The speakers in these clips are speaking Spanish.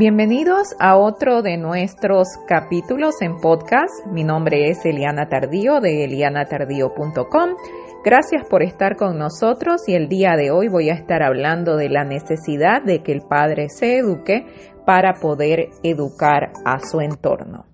Bienvenidos a otro de nuestros capítulos en podcast. Mi nombre es Eliana Tardío de elianatardío.com. Gracias por estar con nosotros y el día de hoy voy a estar hablando de la necesidad de que el padre se eduque para poder educar a su entorno.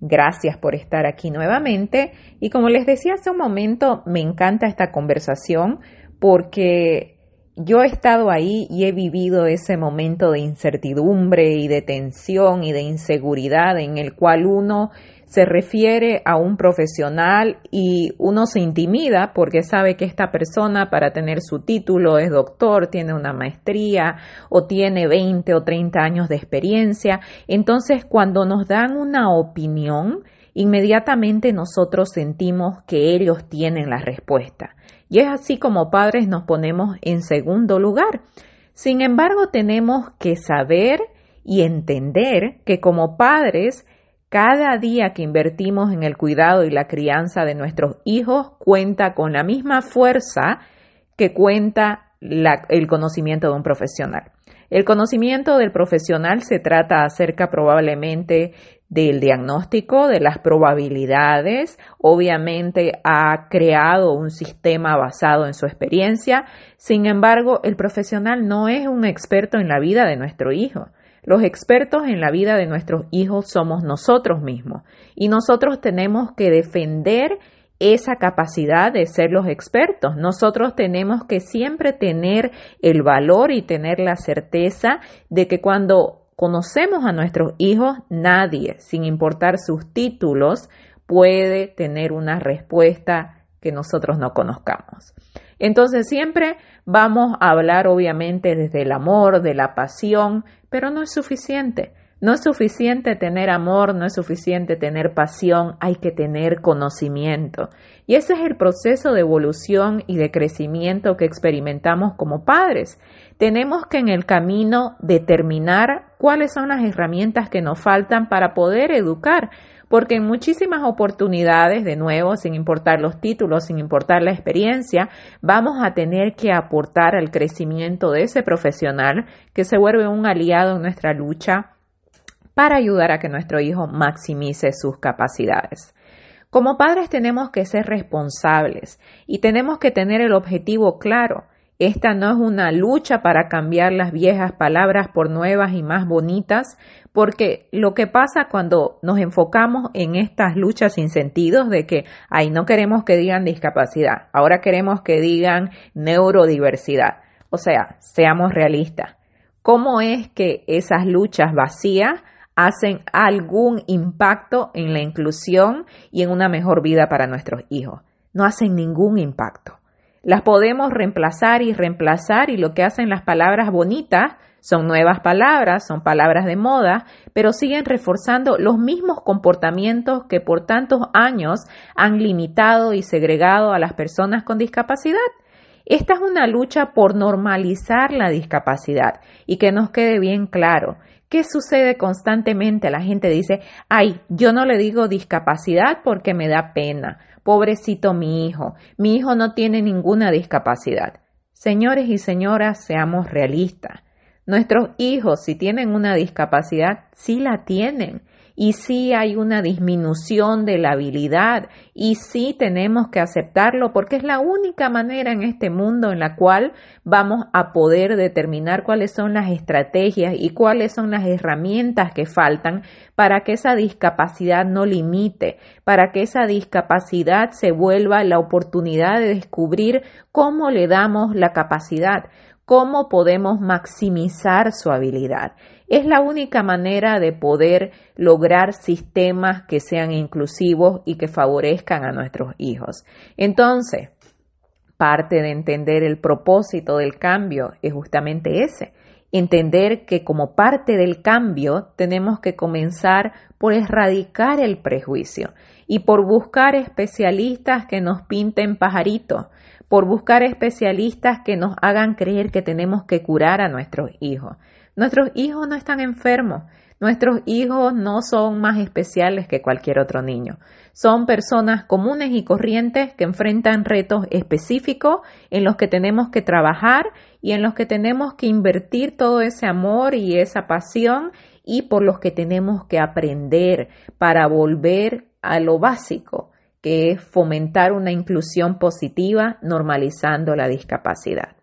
Gracias por estar aquí nuevamente y como les decía hace un momento, me encanta esta conversación porque yo he estado ahí y he vivido ese momento de incertidumbre y de tensión y de inseguridad en el cual uno se refiere a un profesional y uno se intimida porque sabe que esta persona para tener su título es doctor, tiene una maestría o tiene 20 o 30 años de experiencia. Entonces, cuando nos dan una opinión, inmediatamente nosotros sentimos que ellos tienen la respuesta. Y es así como padres nos ponemos en segundo lugar. Sin embargo, tenemos que saber y entender que como padres, cada día que invertimos en el cuidado y la crianza de nuestros hijos cuenta con la misma fuerza que cuenta el conocimiento de un profesional. El conocimiento del profesional se trata acerca probablemente del diagnóstico, de las probabilidades, obviamente ha creado un sistema basado en su experiencia, sin embargo, el profesional no es un experto en la vida de nuestro hijo. Los expertos en la vida de nuestros hijos somos nosotros mismos y nosotros tenemos que defender esa capacidad de ser los expertos. Nosotros tenemos que siempre tener el valor y tener la certeza de que cuando conocemos a nuestros hijos, nadie, sin importar sus títulos, puede tener una respuesta que nosotros no conozcamos. Entonces siempre vamos a hablar obviamente desde el amor, de la pasión, pero no es suficiente. No es suficiente tener amor, no es suficiente tener pasión, hay que tener conocimiento. Y ese es el proceso de evolución y de crecimiento que experimentamos como padres. Tenemos que en el camino determinar cuáles son las herramientas que nos faltan para poder educar, porque en muchísimas oportunidades, de nuevo, sin importar los títulos, sin importar la experiencia, vamos a tener que aportar al crecimiento de ese profesional que se vuelve un aliado en nuestra lucha para ayudar a que nuestro hijo maximice sus capacidades. Como padres tenemos que ser responsables y tenemos que tener el objetivo claro. Esta no es una lucha para cambiar las viejas palabras por nuevas y más bonitas, porque lo que pasa cuando nos enfocamos en estas luchas sin sentidos de que, ay, no queremos que digan discapacidad, ahora queremos que digan neurodiversidad. O sea, seamos realistas. ¿Cómo es que esas luchas vacías hacen algún impacto en la inclusión y en una mejor vida para nuestros hijos. No hacen ningún impacto. Las podemos reemplazar y reemplazar y lo que hacen las palabras bonitas son nuevas palabras, son palabras de moda, pero siguen reforzando los mismos comportamientos que por tantos años han limitado y segregado a las personas con discapacidad. Esta es una lucha por normalizar la discapacidad y que nos quede bien claro. ¿Qué sucede constantemente? La gente dice, ay, yo no le digo discapacidad porque me da pena. Pobrecito mi hijo. Mi hijo no tiene ninguna discapacidad. Señores y señoras, seamos realistas. Nuestros hijos, si tienen una discapacidad, sí la tienen y sí hay una disminución de la habilidad y sí tenemos que aceptarlo porque es la única manera en este mundo en la cual vamos a poder determinar cuáles son las estrategias y cuáles son las herramientas que faltan para que esa discapacidad no limite, para que esa discapacidad se vuelva la oportunidad de descubrir cómo le damos la capacidad, cómo podemos maximizar su habilidad. Es la única manera de poder lograr sistemas que sean inclusivos y que favorezcan a nuestros hijos. Entonces, parte de entender el propósito del cambio es justamente ese, entender que como parte del cambio tenemos que comenzar por erradicar el prejuicio y por buscar especialistas que nos pinten pajaritos, por buscar especialistas que nos hagan creer que tenemos que curar a nuestros hijos. Nuestros hijos no están enfermos. Nuestros hijos no son más especiales que cualquier otro niño. Son personas comunes y corrientes que enfrentan retos específicos en los que tenemos que trabajar y en los que tenemos que invertir todo ese amor y esa pasión y por los que tenemos que aprender para volver a lo básico, que es fomentar una inclusión positiva normalizando la discapacidad.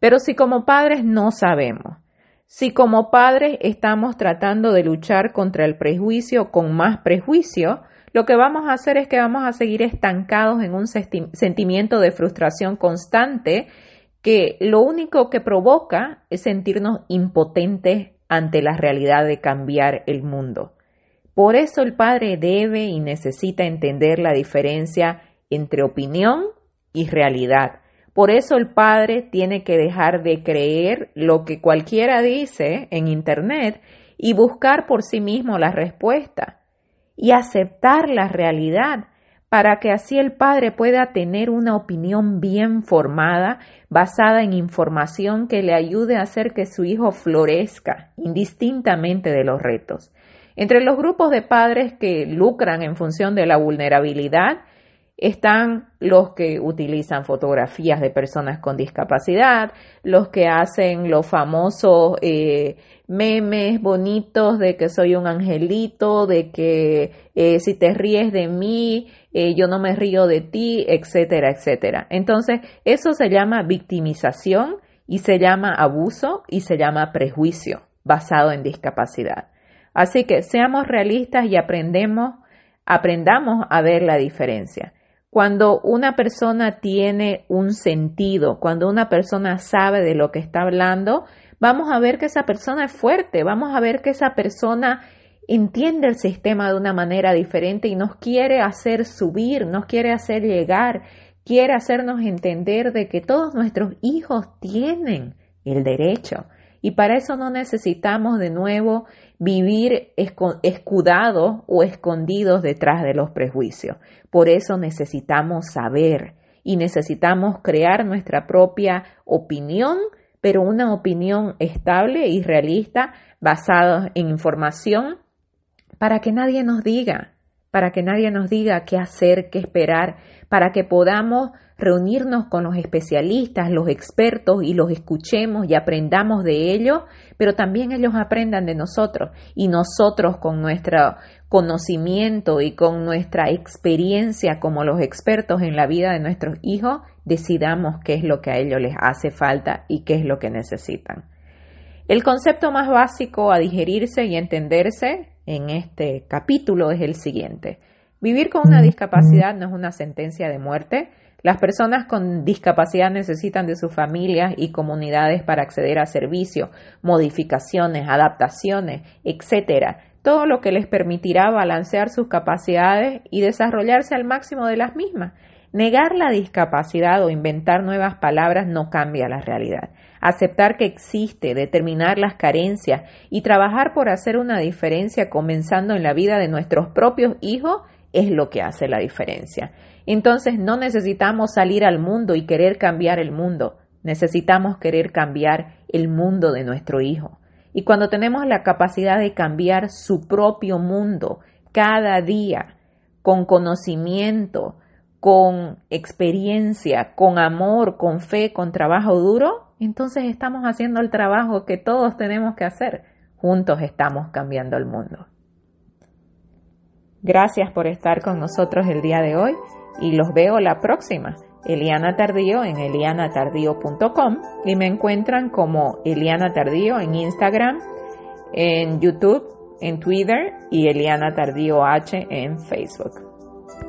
Pero si como padres no sabemos, si como padres estamos tratando de luchar contra el prejuicio con más prejuicio, lo que vamos a hacer es que vamos a seguir estancados en un sentimiento de frustración constante que lo único que provoca es sentirnos impotentes ante la realidad de cambiar el mundo. Por eso el padre debe y necesita entender la diferencia entre opinión y realidad. Por eso el padre tiene que dejar de creer lo que cualquiera dice en Internet y buscar por sí mismo la respuesta y aceptar la realidad para que así el padre pueda tener una opinión bien formada, basada en información que le ayude a hacer que su hijo florezca indistintamente de los retos. Entre los grupos de padres que lucran en función de la vulnerabilidad están los que utilizan fotografías de personas con discapacidad, los que hacen los famosos eh, memes bonitos de que soy un angelito, de que eh, si te ríes de mí, eh, yo no me río de ti, etcétera, etcétera. Entonces, eso se llama victimización y se llama abuso y se llama prejuicio basado en discapacidad. Así que seamos realistas y aprendemos, aprendamos a ver la diferencia. Cuando una persona tiene un sentido, cuando una persona sabe de lo que está hablando, vamos a ver que esa persona es fuerte, vamos a ver que esa persona entiende el sistema de una manera diferente y nos quiere hacer subir, nos quiere hacer llegar, quiere hacernos entender de que todos nuestros hijos tienen el derecho. Y para eso no necesitamos de nuevo vivir escudados o escondidos detrás de los prejuicios. Por eso necesitamos saber y necesitamos crear nuestra propia opinión, pero una opinión estable y realista basada en información para que nadie nos diga, para que nadie nos diga qué hacer, qué esperar, para que podamos reunirnos con los especialistas, los expertos y los escuchemos y aprendamos de ellos, pero también ellos aprendan de nosotros y nosotros con nuestro conocimiento y con nuestra experiencia como los expertos en la vida de nuestros hijos, decidamos qué es lo que a ellos les hace falta y qué es lo que necesitan. El concepto más básico a digerirse y entenderse en este capítulo es el siguiente. Vivir con una discapacidad no es una sentencia de muerte, las personas con discapacidad necesitan de sus familias y comunidades para acceder a servicios, modificaciones, adaptaciones, etc. Todo lo que les permitirá balancear sus capacidades y desarrollarse al máximo de las mismas. Negar la discapacidad o inventar nuevas palabras no cambia la realidad. Aceptar que existe, determinar las carencias y trabajar por hacer una diferencia comenzando en la vida de nuestros propios hijos es lo que hace la diferencia. Entonces no necesitamos salir al mundo y querer cambiar el mundo, necesitamos querer cambiar el mundo de nuestro hijo. Y cuando tenemos la capacidad de cambiar su propio mundo cada día, con conocimiento, con experiencia, con amor, con fe, con trabajo duro, entonces estamos haciendo el trabajo que todos tenemos que hacer. Juntos estamos cambiando el mundo. Gracias por estar con nosotros el día de hoy y los veo la próxima. Eliana Tardío en elianatardío.com y me encuentran como Eliana Tardío en Instagram, en YouTube, en Twitter y Eliana Tardío H en Facebook.